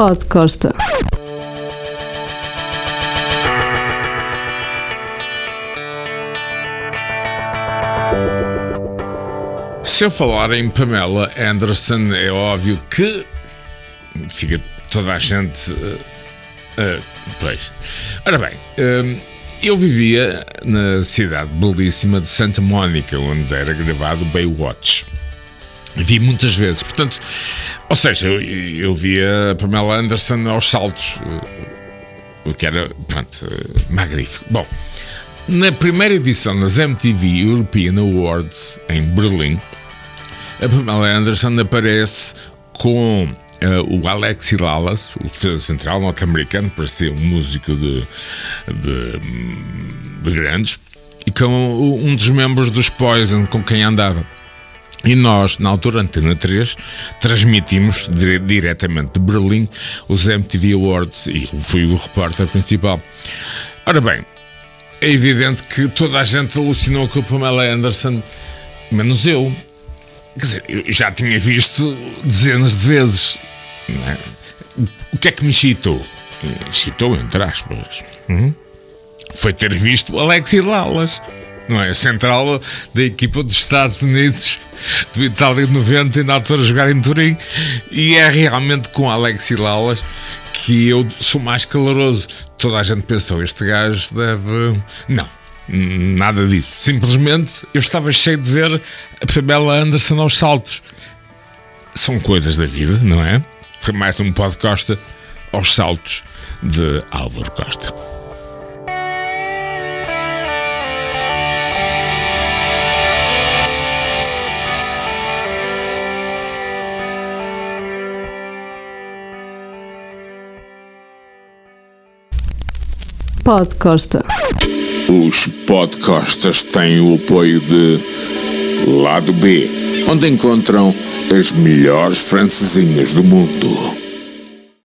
Pod Costa. Se eu falar em Pamela Anderson, é óbvio que fica toda a gente. Uh, uh, pois. Ora bem, uh, eu vivia na cidade belíssima de Santa Mónica, onde era gravado Baywatch. Vi muitas vezes, portanto, ou seja, eu, eu via a Pamela Anderson aos saltos, o que era, pronto, magnífico. Bom, na primeira edição das MTV European Awards em Berlim, a Pamela Anderson aparece com uh, o Alexi Lalas, o defesa central norte-americano, parecia um músico de, de, de, grandes, e com um dos membros dos Poison com quem andava. E nós, na altura, Antena 3, transmitimos dire diretamente de Berlim os MTV Awards e fui o repórter principal. Ora bem, é evidente que toda a gente alucinou com a Pamela Anderson, menos eu. Quer dizer, eu já tinha visto dezenas de vezes. É? O que é que me chitou? Chitou, entre aspas. Uhum. Foi ter visto Alexi Lalas, não é? Central da equipa dos Estados Unidos de Itália de 90 e na altura jogar em Turim. E é realmente com Alexi Lalas que eu sou mais caloroso. Toda a gente pensou, este gajo deve. Não, nada disso. Simplesmente eu estava cheio de ver a Pamela Anderson aos saltos. São coisas da vida, não é? Foi mais um podcast aos saltos de Álvaro Costa. Pod Costa. Os podcastas têm o apoio de Lado B, onde encontram as melhores francesinhas do mundo.